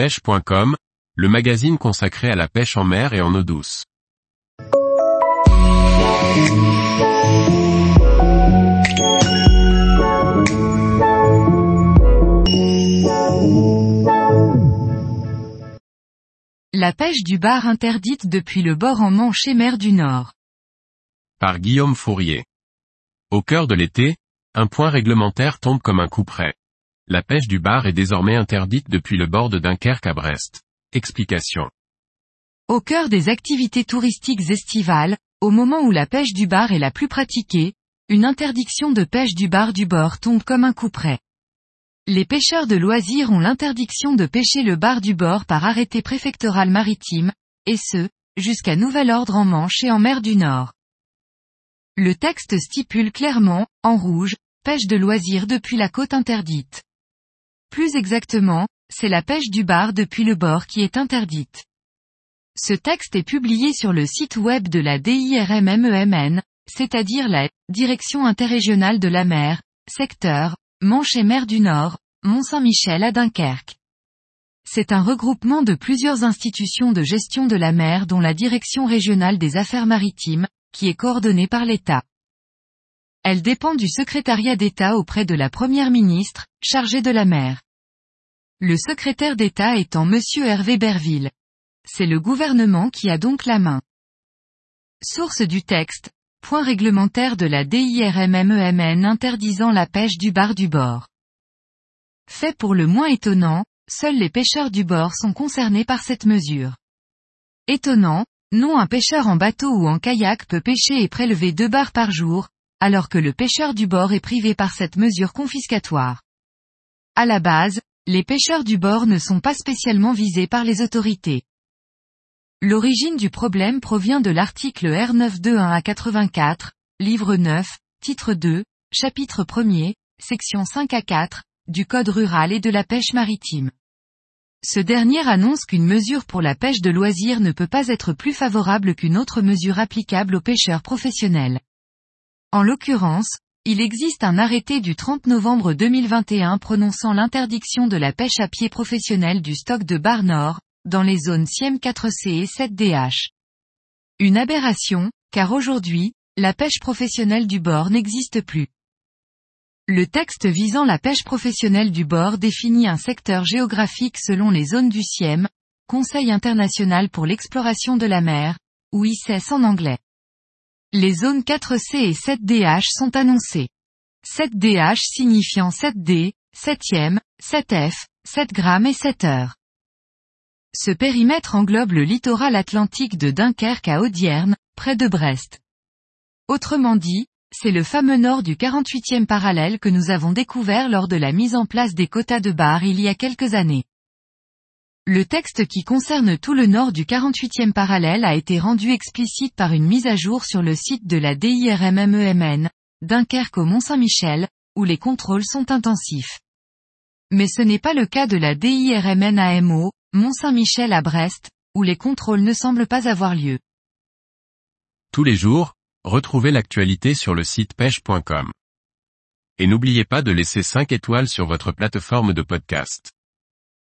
pêche.com, le magazine consacré à la pêche en mer et en eau douce. La pêche du bar interdite depuis le bord en Manche et mer du Nord. Par Guillaume Fourier. Au cœur de l'été, un point réglementaire tombe comme un coup près. La pêche du bar est désormais interdite depuis le bord de Dunkerque à Brest. Explication. Au cœur des activités touristiques estivales, au moment où la pêche du bar est la plus pratiquée, une interdiction de pêche du bar du bord tombe comme un coup près. Les pêcheurs de loisirs ont l'interdiction de pêcher le bar du bord par arrêté préfectoral maritime, et ce, jusqu'à nouvel ordre en Manche et en mer du Nord. Le texte stipule clairement, en rouge, pêche de loisirs depuis la côte interdite. Plus exactement, c'est la pêche du bar depuis le bord qui est interdite. Ce texte est publié sur le site web de la DIRMMEMN, c'est-à-dire la Direction interrégionale de la mer, secteur, Manche et mer du Nord, Mont-Saint-Michel à Dunkerque. C'est un regroupement de plusieurs institutions de gestion de la mer dont la Direction régionale des affaires maritimes, qui est coordonnée par l'État. Elle dépend du secrétariat d'État auprès de la Première ministre, chargée de la mer. Le secrétaire d'État étant Monsieur Hervé Berville. C'est le gouvernement qui a donc la main. Source du texte, point réglementaire de la DIRMMEMN interdisant la pêche du bar du bord. Fait pour le moins étonnant, seuls les pêcheurs du bord sont concernés par cette mesure. Étonnant, non un pêcheur en bateau ou en kayak peut pêcher et prélever deux bars par jour, alors que le pêcheur du bord est privé par cette mesure confiscatoire. À la base, les pêcheurs du bord ne sont pas spécialement visés par les autorités. L'origine du problème provient de l'article R921 à 84, livre 9, titre 2, chapitre 1er, section 5 à 4, du Code rural et de la pêche maritime. Ce dernier annonce qu'une mesure pour la pêche de loisirs ne peut pas être plus favorable qu'une autre mesure applicable aux pêcheurs professionnels. En l'occurrence, il existe un arrêté du 30 novembre 2021 prononçant l'interdiction de la pêche à pied professionnelle du stock de bar nord, dans les zones SIEM 4C et 7DH. Une aberration, car aujourd'hui, la pêche professionnelle du bord n'existe plus. Le texte visant la pêche professionnelle du bord définit un secteur géographique selon les zones du SIEM, Conseil international pour l'exploration de la mer, ou ICES en anglais. Les zones 4C et 7DH sont annoncées. 7DH signifiant 7D, 7e, 7F, 7 grammes et 7 heures. Ce périmètre englobe le littoral atlantique de Dunkerque à Audierne, près de Brest. Autrement dit, c'est le fameux nord du 48e parallèle que nous avons découvert lors de la mise en place des quotas de bar il y a quelques années. Le texte qui concerne tout le nord du 48e parallèle a été rendu explicite par une mise à jour sur le site de la DIRMMEMN, Dunkerque au Mont-Saint-Michel, où les contrôles sont intensifs. Mais ce n'est pas le cas de la DIRMN AMO, Mont-Saint-Michel à Brest, où les contrôles ne semblent pas avoir lieu. Tous les jours, retrouvez l'actualité sur le site pêche.com. Et n'oubliez pas de laisser 5 étoiles sur votre plateforme de podcast.